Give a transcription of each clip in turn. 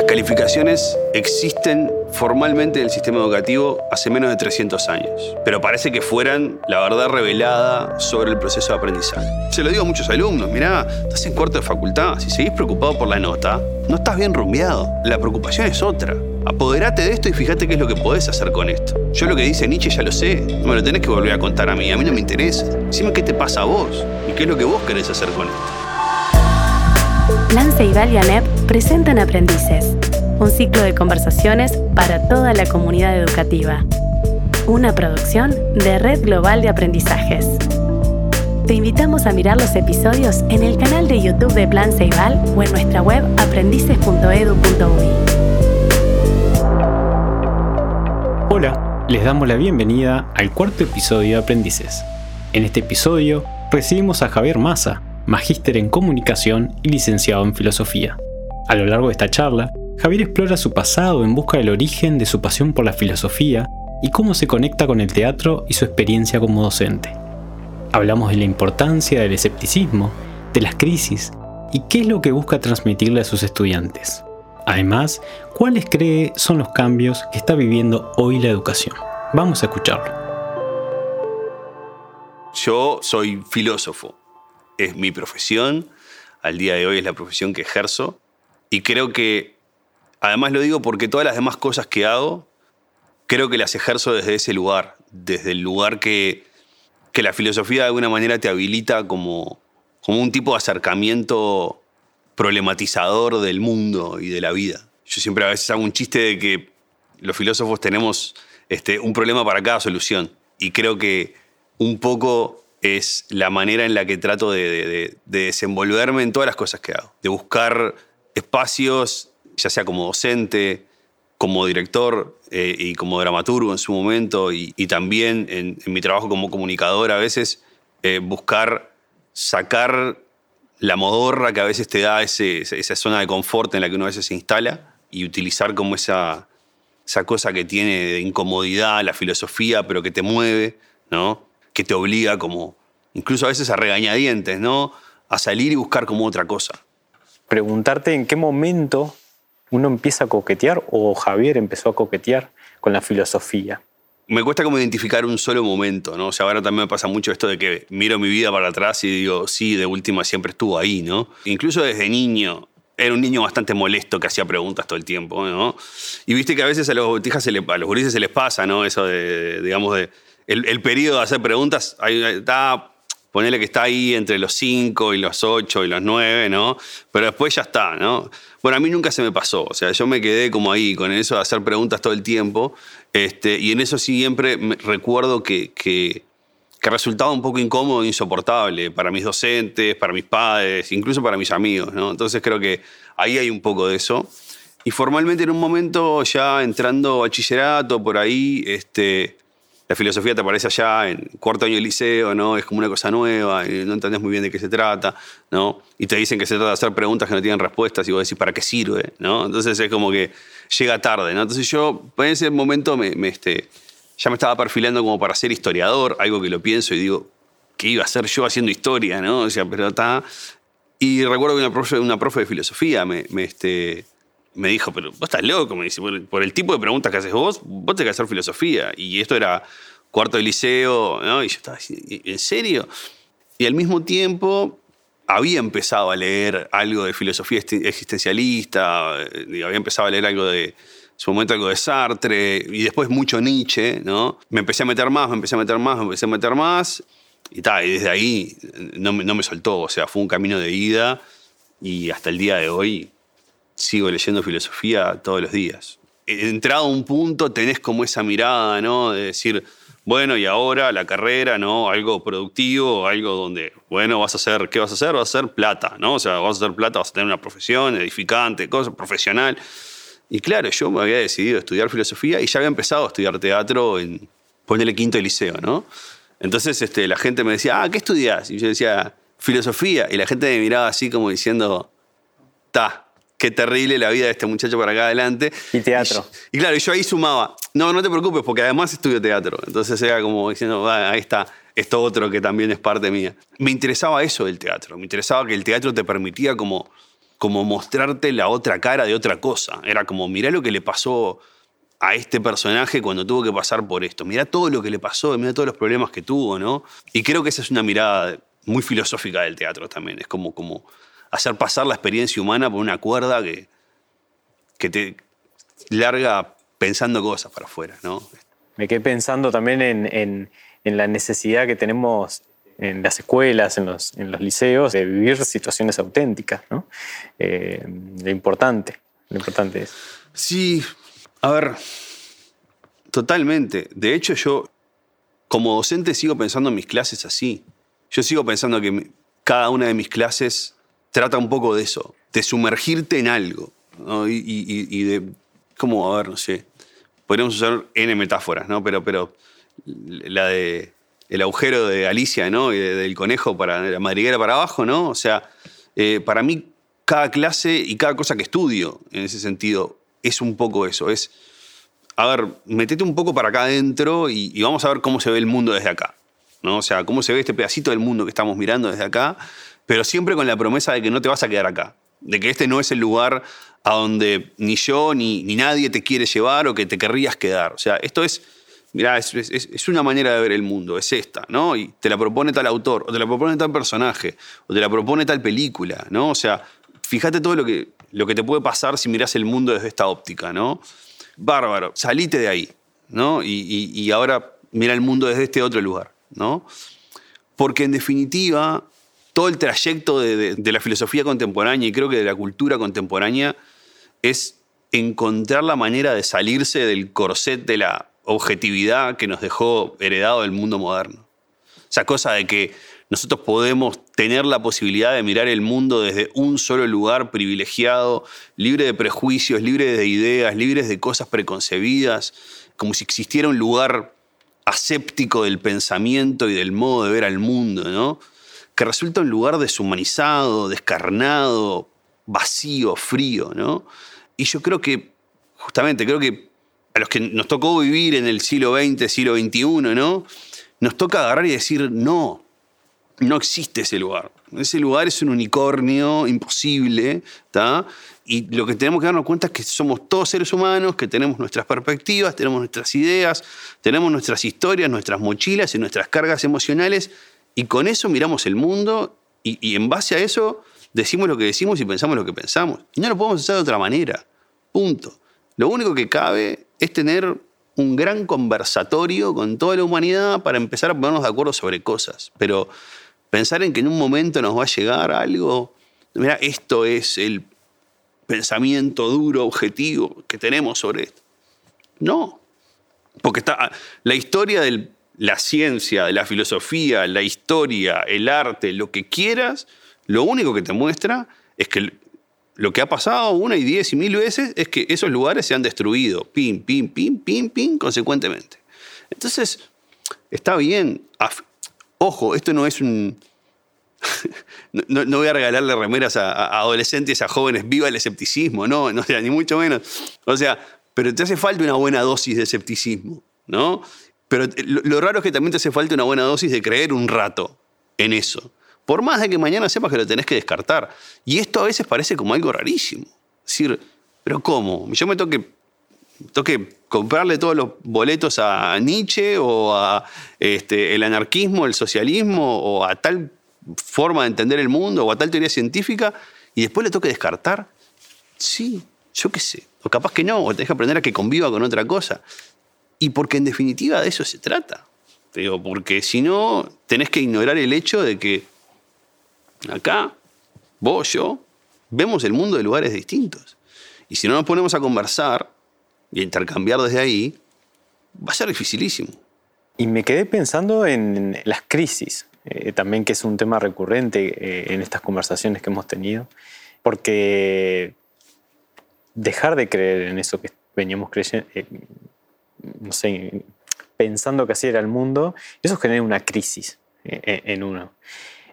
Las calificaciones existen formalmente en el sistema educativo hace menos de 300 años, pero parece que fueran la verdad revelada sobre el proceso de aprendizaje. Se lo digo a muchos alumnos, mirá, estás en cuarto de facultad, si seguís preocupado por la nota, no estás bien rumbeado, la preocupación es otra. Apoderate de esto y fíjate qué es lo que podés hacer con esto. Yo lo que dice Nietzsche ya lo sé, no me lo tenés que volver a contar a mí, a mí no me interesa. Dime qué te pasa a vos y qué es lo que vos querés hacer con esto. Plan Ceibal y ANEP presentan Aprendices, un ciclo de conversaciones para toda la comunidad educativa. Una producción de Red Global de Aprendizajes. Te invitamos a mirar los episodios en el canal de YouTube de Plan Ceibal o en nuestra web aprendices.edu.uy. Hola, les damos la bienvenida al cuarto episodio de Aprendices. En este episodio recibimos a Javier Massa, magíster en comunicación y licenciado en filosofía. A lo largo de esta charla, Javier explora su pasado en busca del origen de su pasión por la filosofía y cómo se conecta con el teatro y su experiencia como docente. Hablamos de la importancia del escepticismo, de las crisis y qué es lo que busca transmitirle a sus estudiantes. Además, cuáles cree son los cambios que está viviendo hoy la educación. Vamos a escucharlo. Yo soy filósofo es mi profesión, al día de hoy es la profesión que ejerzo, y creo que, además lo digo porque todas las demás cosas que hago, creo que las ejerzo desde ese lugar, desde el lugar que, que la filosofía de alguna manera te habilita como, como un tipo de acercamiento problematizador del mundo y de la vida. Yo siempre a veces hago un chiste de que los filósofos tenemos este, un problema para cada solución. Y creo que un poco es la manera en la que trato de, desenvolverme en todas las cosas que hago, de buscar espacios, ya sea como docente, como director eh, y como dramaturgo en su momento, y, también en, mi trabajo como comunicador a veces, eh, buscar sacar la modorra que a veces te da esa zona de confort en la que uno a veces se instala y utilizar como esa, esa cosa que tiene de incomodidad, la filosofía, pero que te mueve, ¿no? Que te obliga como, incluso a veces a regañadientes, ¿no? A salir y buscar como otra cosa. Preguntarte en qué momento uno empieza a coquetear o Javier empezó a coquetear con la filosofía. Me cuesta como identificar un solo momento, ¿no? O sea, ahora también me pasa mucho esto de que miro mi vida para atrás y digo, sí, de última siempre estuvo ahí, ¿no? Incluso desde niño, era un niño bastante molesto que hacía preguntas todo el tiempo, ¿no? Y viste que a veces a los botijas, a los gurises se les pasa, ¿no? Eso de, digamos, de el, periodo de hacer preguntas, ahí está, ponele que está ahí entre los 5 y los 8 y los 9, ¿no? Pero después ya está, ¿no? Bueno, a mí nunca se me pasó, o sea, yo me quedé como ahí con eso de hacer preguntas todo el tiempo, este, y en eso siempre recuerdo que, que, resultaba un poco incómodo e insoportable para mis docentes, para mis padres, incluso para mis amigos, ¿no? Entonces creo que ahí hay un poco de eso. Y formalmente en un momento ya entrando bachillerato por ahí, este, la filosofía te aparece allá en cuarto año de liceo, ¿no? Es como una cosa nueva no entendés muy bien de qué se trata, ¿no? Y te dicen que se trata de hacer preguntas que no tienen respuestas y vos decís, ¿para qué sirve? ¿no? Entonces es como que llega tarde, ¿no? Entonces yo en ese momento me, este, ya me estaba perfilando como para ser historiador, algo que lo pienso y digo, ¿qué iba a hacer yo haciendo historia, no? O sea, pero está... Y recuerdo que una profe, una profe de filosofía me, me, este, me dijo, pero vos estás loco, me dice, por el, tipo de preguntas que haces vos, vos tenés que hacer filosofía. Y esto era cuarto de liceo, ¿no? Y yo estaba así, ¿en serio? Y al mismo tiempo había empezado a leer algo de filosofía existencialista, eh, había empezado a leer algo de, su momento algo de Sartre, y después mucho Nietzsche, ¿no? Me empecé a meter más, me empecé a meter más, me empecé a meter más, y tal, y desde ahí no, no me soltó, o sea, fue un camino de ida, y hasta el día de hoy sigo leyendo filosofía todos los días. Entrado a un punto tenés como esa mirada, ¿no? De decir, bueno, y ahora la carrera, ¿no? Algo productivo, algo donde, bueno, vas a hacer, ¿qué vas a hacer? Vas a hacer plata, ¿no? O sea, vas a hacer plata, vas a tener una profesión edificante, cosa profesional. Y claro, yo me había decidido estudiar filosofía y ya había empezado a estudiar teatro en, ponerle quinto de liceo, ¿no? Entonces este, la gente me decía, ah, ¿qué estudias? Y yo decía, filosofía. Y la gente me miraba así como diciendo, ta, qué terrible la vida de este muchacho para acá adelante. Y teatro. Y, claro, yo ahí sumaba, no, no te preocupes, porque además estudio teatro. Entonces era como diciendo, ahí está, esto otro que también es parte mía. Me interesaba eso del teatro, me interesaba que el teatro te permitía como como mostrarte la otra cara de otra cosa. Era como, mirá lo que le pasó a este personaje cuando tuvo que pasar por esto. Mirá todo lo que le pasó, mirá todos los problemas que tuvo, ¿no? Y creo que esa es una mirada muy filosófica del teatro también. Es como, como hacer pasar la experiencia humana por una cuerda que, que te larga pensando cosas para afuera, ¿no? Me quedé pensando también en, la necesidad que tenemos en las escuelas, en los, liceos, de vivir situaciones auténticas, ¿no? Eh, lo importante, lo importante es. Sí, a ver, totalmente. De hecho, yo como docente sigo pensando en mis clases así. Yo sigo pensando que cada una de mis clases trata un poco de eso, de sumergirte en algo. Y, de, ¿cómo? A ver, no sé. Podríamos usar N metáforas, ¿no? Pero, pero la de el agujero de Alicia, ¿no? Y del conejo para la madriguera para abajo, ¿no? O sea, eh, para mí cada clase y cada cosa que estudio en ese sentido es un poco eso, es, a ver, metete un poco para acá adentro y, vamos a ver cómo se ve el mundo desde acá, ¿no? O sea, cómo se ve este pedacito del mundo que estamos mirando desde acá, pero siempre con la promesa de que no te vas a quedar acá, de que este no es el lugar a donde ni yo ni, nadie te quiere llevar o que te querrías quedar. O sea, esto es, mirá, es, una manera de ver el mundo, es esta, ¿no? Y te la propone tal autor, o te la propone tal personaje, o te la propone tal película, ¿no? O sea, fíjate todo lo que, lo que te puede pasar si miras el mundo desde esta óptica, ¿no? Bárbaro, salite de ahí, ¿no? Y, ahora mira el mundo desde este otro lugar, ¿no? Porque en definitiva, todo el trayecto de, la filosofía contemporánea y creo que de la cultura contemporánea es encontrar la manera de salirse del corset de la objetividad que nos dejó heredado el mundo moderno. Esa cosa de que nosotros podemos tener la posibilidad de mirar el mundo desde un solo lugar privilegiado, libre de prejuicios, libre de ideas, libres de cosas preconcebidas, como si existiera un lugar aséptico del pensamiento y del modo de ver al mundo, ¿no? Que resulta un lugar deshumanizado, descarnado, vacío, frío, ¿no? Y yo creo que, justamente, creo que a los que nos tocó vivir en el siglo XX, siglo XXI, ¿no? Nos toca agarrar y decir, no, no existe ese lugar. Ese lugar es un unicornio imposible, ¿está? Y lo que tenemos que darnos cuenta es que somos todos seres humanos, que tenemos nuestras perspectivas, tenemos nuestras ideas, tenemos nuestras historias, nuestras mochilas y nuestras cargas emocionales, y con eso miramos el mundo y, en base a eso decimos lo que decimos y pensamos lo que pensamos. Y no lo podemos hacer de otra manera. Punto. Lo único que cabe es tener un gran conversatorio con toda la humanidad para empezar a ponernos de acuerdo sobre cosas. Pero Pensar en que en un momento nos va a llegar algo, mira, esto es el pensamiento duro, objetivo que tenemos sobre esto. No, porque está la historia de la ciencia, la filosofía, la historia, el arte, lo que quieras, lo único que te muestra es que lo que ha pasado una y diez y mil veces es que esos lugares se han destruido, pim, pim, pim, pim, pim, consecuentemente. Entonces, está bien, Ojo, esto no es un... no, voy a regalarle remeras a, adolescentes, a jóvenes, viva el escepticismo, no, no sea, ni mucho menos. O sea, pero te hace falta una buena dosis de escepticismo, ¿no? Pero lo, raro es que también te hace falta una buena dosis de creer un rato en eso. Por más de que mañana sepas que lo tenés que descartar. Y esto a veces parece como algo rarísimo. Es decir, ¿pero cómo? Yo me toque toque comprarle todos los boletos a Nietzsche o a este, el anarquismo, el socialismo o a tal forma de entender el mundo o a tal teoría científica y después le toque descartar. Sí, yo qué sé. O capaz que no, o tenés que aprender a que conviva con otra cosa. Y porque en definitiva de eso se trata. Pero porque si no, tenés que ignorar el hecho de que acá, vos, yo, vemos el mundo de lugares distintos. Y si no nos ponemos a conversar, y intercambiar desde ahí, va a ser dificilísimo. Y me quedé pensando en las crisis, eh, también que es un tema recurrente eh, en estas conversaciones que hemos tenido, porque dejar de creer en eso que veníamos creyendo, eh, no sé, pensando que así era el mundo, eso genera una crisis en uno.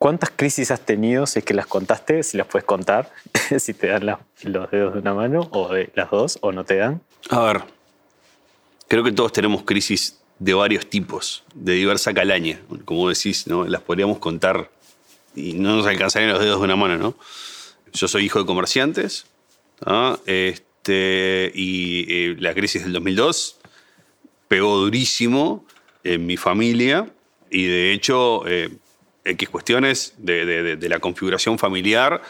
¿Cuántas crisis has tenido? Si es que las contaste, si las puedes contar, si te dan los dedos de una mano o de las dos o no te dan. A ver, creo que todos tenemos crisis de varios tipos, de diversa calaña. Como decís, ¿no? las podríamos contar y no nos alcanzarían los dedos de una mano, ¿no? Yo soy hijo de comerciantes este, y eh, la crisis del 2002 pegó durísimo en mi familia y de hecho eh, X cuestiones de, la configuración familiar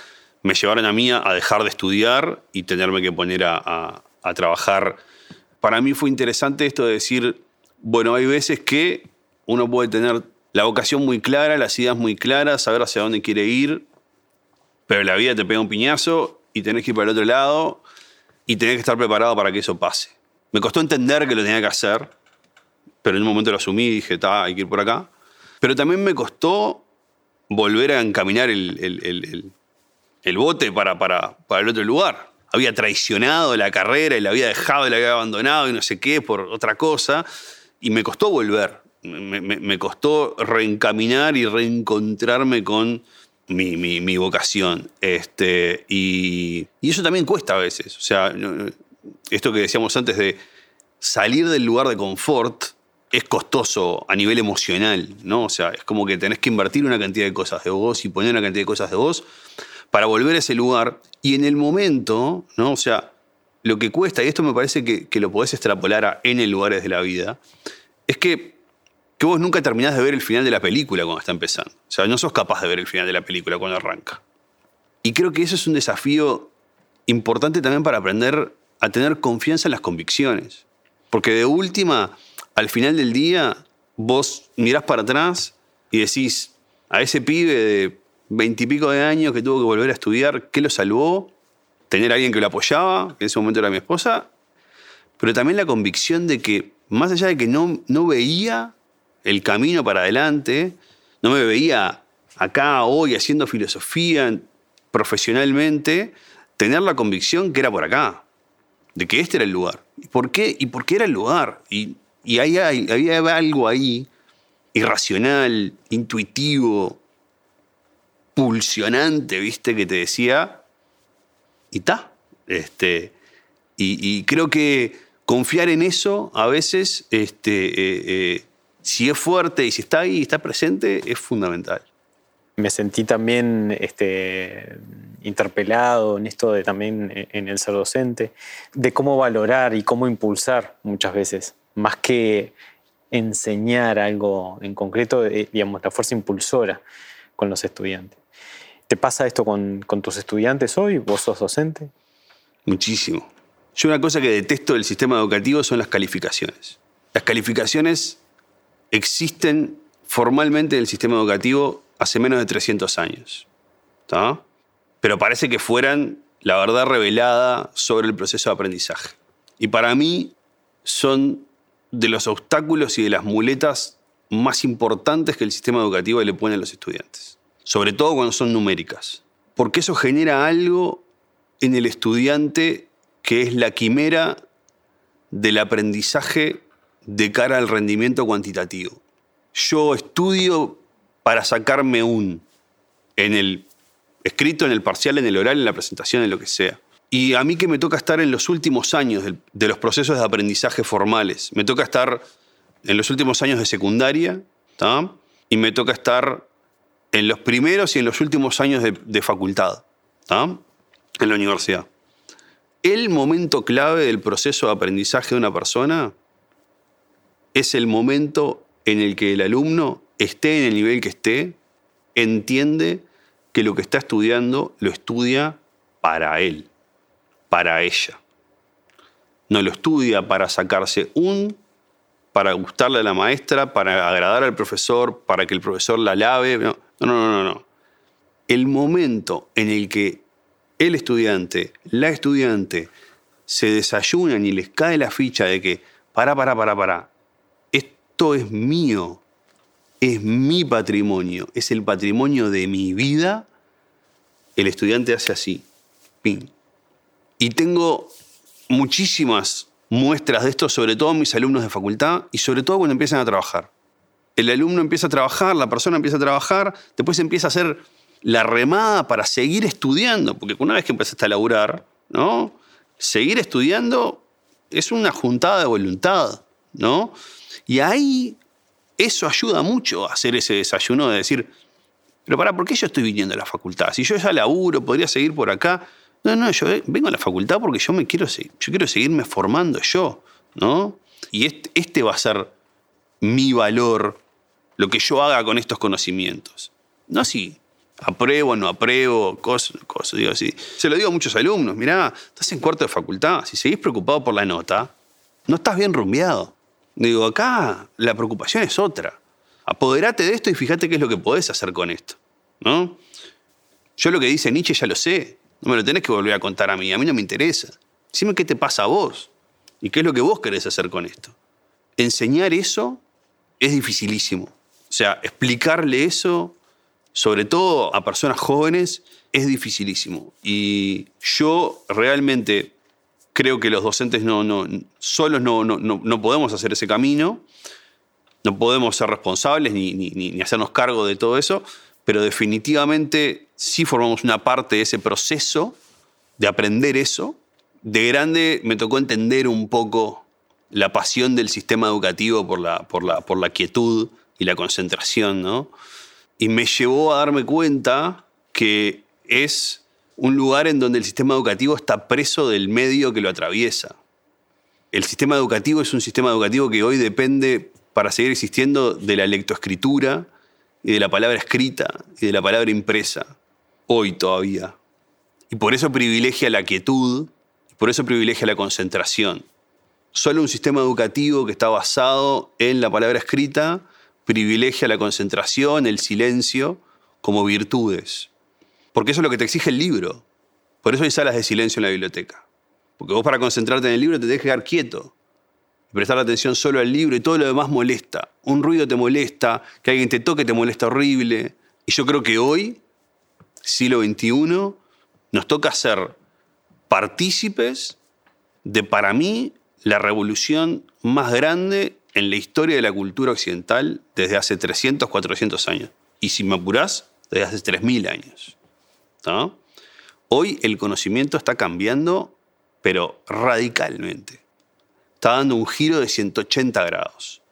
me llevaron a mí a dejar de estudiar y tenerme que poner a, a trabajar. Para mí fue interesante esto de decir, bueno, hay veces que uno puede tener la vocación muy clara, las ideas muy claras, saber hacia dónde quiere ir, pero la vida te pega un piñazo y tenés que ir para el otro lado y tenés que estar preparado para que eso pase. Me costó entender que lo tenía que hacer, pero en un momento lo asumí y dije, está, hay que ir por acá. Pero también me costó volver a encaminar el, bote para, el otro lugar. Había traicionado la carrera y la había dejado y la había abandonado y no sé qué por otra cosa. Y me costó volver. Me, costó reencaminar y reencontrarme con mi, vocación. Este, y, y, eso también cuesta a veces. O sea, esto que decíamos antes de salir del lugar de confort es costoso a nivel emocional, ¿no? O sea, es como que tenés que invertir una cantidad de cosas de vos y poner una cantidad de cosas de vos para volver a ese lugar. Y en el momento, ¿no? O sea, lo que cuesta, y esto me parece que, que lo podés extrapolar a N lugares de la vida, es que, que vos nunca terminás de ver el final de la película cuando está empezando. O sea, no sos capaz de ver el final de la película cuando arranca. Y creo que eso es un desafío importante también para aprender a tener confianza en las convicciones. Porque de última, al final del día, vos mirás para atrás y decís, a ese pibe de veintipico de años que tuvo que volver a estudiar, ¿qué lo salvó? Tener a alguien que lo apoyaba, que en ese momento era mi esposa, pero también la convicción de que, más allá de que no, no veía el camino para adelante, no me veía acá hoy haciendo filosofía profesionalmente, tener la convicción que era por acá, de que este era el lugar. ¿Y por qué? ¿Y por qué era el lugar? Y, y había algo ahí irracional, intuitivo, pulsionante, ¿viste? Que te decía, y está. Este, y, creo que confiar en eso a veces, este, eh, eh, si es fuerte y si está ahí y está presente, es fundamental. Me sentí también este, interpelado en esto de también en el ser docente, de cómo valorar y cómo impulsar muchas veces, más que enseñar algo en concreto, eh, digamos, la fuerza impulsora con los estudiantes. ¿Te pasa esto con, tus estudiantes hoy? ¿Vos sos docente? Muchísimo. Yo una cosa que detesto del sistema educativo son las calificaciones. Las calificaciones existen formalmente en el sistema educativo hace menos de 300 años. Pero parece que fueran la verdad revelada sobre el proceso de aprendizaje. Y para mí son de los obstáculos y de las muletas más importantes que el sistema educativo le pone a los estudiantes. Sobre todo cuando son numéricas. Porque eso genera algo en el estudiante que es la quimera del aprendizaje de cara al rendimiento cuantitativo. Yo estudio para sacarme un en el escrito, en el parcial, en el oral, en la presentación, en lo que sea. Y a mí que me toca estar en los últimos años de, los procesos de aprendizaje formales, me toca estar en los últimos años de secundaria, y me toca estar en los primeros y en los últimos años de, facultad, en la universidad. El momento clave del proceso de aprendizaje de una persona es el momento en el que el alumno, esté en el nivel que esté, entiende que lo que está estudiando lo estudia para él, para ella. No lo estudia para sacarse un, para gustarle a la maestra, para agradar al profesor, para que el profesor la lave. No, no, no, no. no. El momento en el que el estudiante, la estudiante, se desayunan y les cae la ficha de que, para, para, para, para, esto es mío, es mi patrimonio, es el patrimonio de mi vida, el estudiante hace así, ping. Y tengo muchísimas muestras de esto, sobre todo mis alumnos de facultad y sobre todo cuando empiezan a trabajar. El alumno empieza a trabajar, la persona empieza a trabajar, después empieza a hacer la remada para seguir estudiando, porque una vez que empezaste a laburar, ¿no? Seguir estudiando es una juntada de voluntad, ¿no? Y ahí eso ayuda mucho a hacer ese desayuno de decir, Pero para, ¿por qué yo estoy viniendo a la facultad? Si yo ya laburo, podría seguir por acá. No, no, yo vengo a la facultad porque yo me quiero, yo quiero seguirme formando yo, ¿no? Y este, va a ser mi valor, lo que yo haga con estos conocimientos. No si apruebo, no apruebo, cosas, cosas, digo así. Se lo digo a muchos alumnos, mirá, estás en cuarto de facultad, si seguís preocupado por la nota, no estás bien rumbeado. Digo, acá la preocupación es otra. Apoderate de esto y fíjate qué es lo que podés hacer con esto. ¿no? Yo lo que dice Nietzsche ya lo sé. No me lo tenés que volver a contar a mí. A mí no me interesa. Dime qué te pasa a vos y qué es lo que vos querés hacer con esto. Enseñar eso es dificilísimo. O sea, explicarle eso, sobre todo a personas jóvenes, es dificilísimo. Y yo realmente creo que los docentes no, no, solos no, no, no podemos hacer ese camino, no podemos ser responsables ni, ni, ni, hacernos cargo de todo eso, pero definitivamente sí formamos una parte de ese proceso de aprender eso. De grande me tocó entender un poco la pasión del sistema educativo por la, por la, por la quietud y la concentración, ¿no? Y me llevó a darme cuenta que es un lugar en donde el sistema educativo está preso del medio que lo atraviesa. El sistema educativo es un sistema educativo que hoy depende, para seguir existiendo, de la lectoescritura y de la palabra escrita y de la palabra impresa, hoy todavía. Y por eso privilegia la quietud, y por eso privilegia la concentración. Solo un sistema educativo que está basado en la palabra escrita privilegia la concentración, el silencio, como virtudes. Porque eso es lo que te exige el libro. Por eso hay salas de silencio en la biblioteca. Porque vos para concentrarte en el libro te tenés que quedar quieto. Y prestar atención solo al libro y todo lo demás molesta. Un ruido te molesta, que alguien te toque te molesta horrible. Y yo creo que hoy, siglo XXI, nos toca ser partícipes de, para mí, la revolución más grande en la historia de la cultura occidental desde hace 300, 400 años. Y si me apurás, desde hace 3.000 años. Hoy el conocimiento está cambiando, pero radicalmente. Está dando un giro de 180 grados.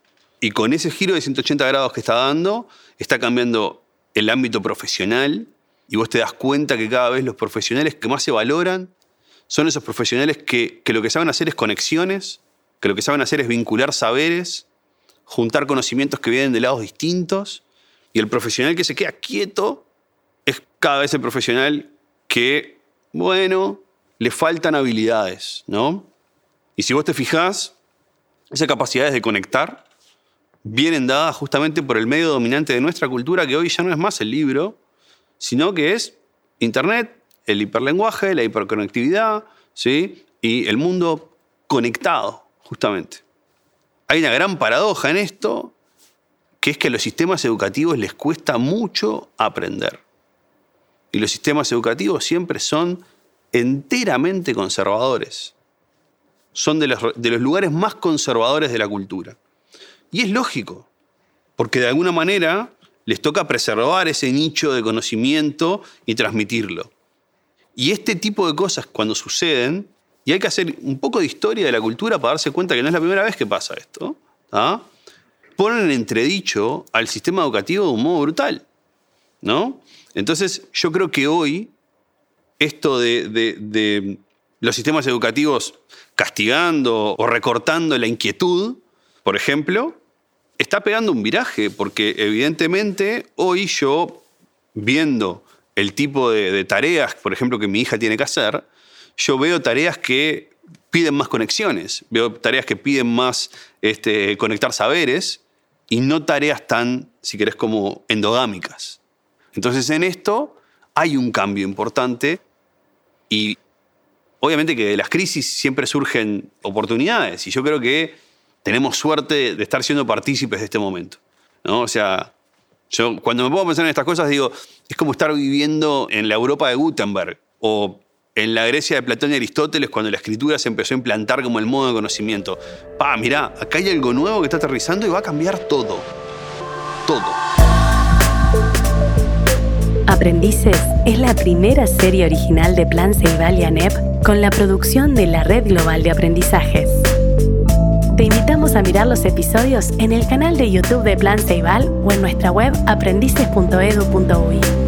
Y con ese giro de 180 grados que está dando, está cambiando el ámbito profesional y vos te das cuenta que cada vez los profesionales que más se valoran son esos profesionales que, que lo que saben hacer es conexiones, que lo que saben hacer es vincular saberes, juntar conocimientos que vienen de lados distintos, y el profesional que se queda quieto cada vez el profesional que, bueno, le faltan habilidades, ¿no? Y si vos te fijás, esas capacidades de conectar vienen dadas justamente por el medio dominante de nuestra cultura, que hoy ya no es más el libro, sino que es Internet, el hiperlenguaje, la hiperconectividad, ¿sí? y el mundo conectado, justamente. Hay una gran paradoja en esto, que es que a los sistemas educativos les cuesta mucho aprender. Y los sistemas educativos siempre son enteramente conservadores. Son de los, lugares más conservadores de la cultura. Y es lógico, porque de alguna manera les toca preservar ese nicho de conocimiento y transmitirlo. Y este tipo de cosas cuando suceden, y hay que hacer un poco de historia de la cultura para darse cuenta que no es la primera vez que pasa esto, ponen en entredicho al sistema educativo de un modo brutal. ¿no? Entonces, yo creo que hoy esto de, los sistemas educativos castigando o recortando la inquietud, por ejemplo, está pegando un viraje, porque evidentemente hoy yo, viendo el tipo de, tareas, por ejemplo, que mi hija tiene que hacer, yo veo tareas que piden más conexiones, veo tareas que piden más este, conectar saberes y no tareas tan, si querés, como endogámicas. Entonces en esto hay un cambio importante y obviamente que de las crisis siempre surgen oportunidades y yo creo que tenemos suerte de estar siendo partícipes de este momento. ¿no? O sea, yo cuando me a pensar en estas cosas digo, es como estar viviendo en la Europa de Gutenberg o en la Grecia de Platón y Aristóteles cuando la escritura se empezó a implantar como el modo de conocimiento. Pa, mirá, acá hay algo nuevo que está aterrizando y va a cambiar todo. Todo. Aprendices es la primera serie original de Plan Ceibal y ANEP con la producción de la Red Global de Aprendizajes. Te invitamos a mirar los episodios en el canal de YouTube de Plan Ceibal o en nuestra web aprendices.edu.uy.